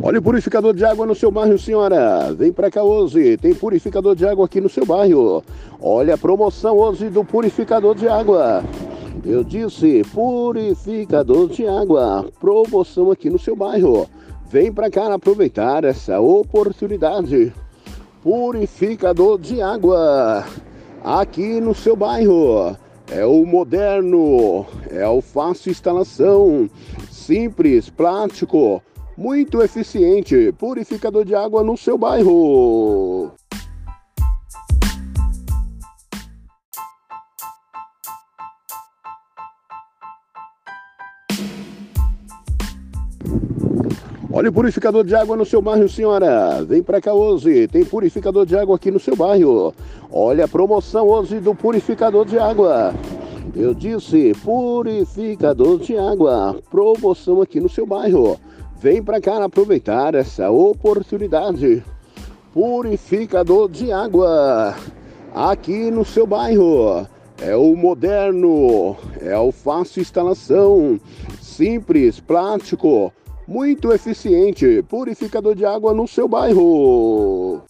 Olha o purificador de água no seu bairro, senhora. Vem para cá hoje. Tem purificador de água aqui no seu bairro. Olha a promoção hoje do purificador de água. Eu disse purificador de água. Promoção aqui no seu bairro. Vem para cá aproveitar essa oportunidade. Purificador de água aqui no seu bairro. É o moderno, é o fácil instalação, simples, prático muito eficiente. Purificador de água no seu bairro. Olha o purificador de água no seu bairro, senhora. Vem para cá hoje. Tem purificador de água aqui no seu bairro. Olha a promoção hoje do purificador de água. Eu disse purificador de água. Promoção aqui no seu bairro. Vem para cá aproveitar essa oportunidade. Purificador de água aqui no seu bairro. É o moderno, é o fácil instalação, simples, prático, muito eficiente. Purificador de água no seu bairro.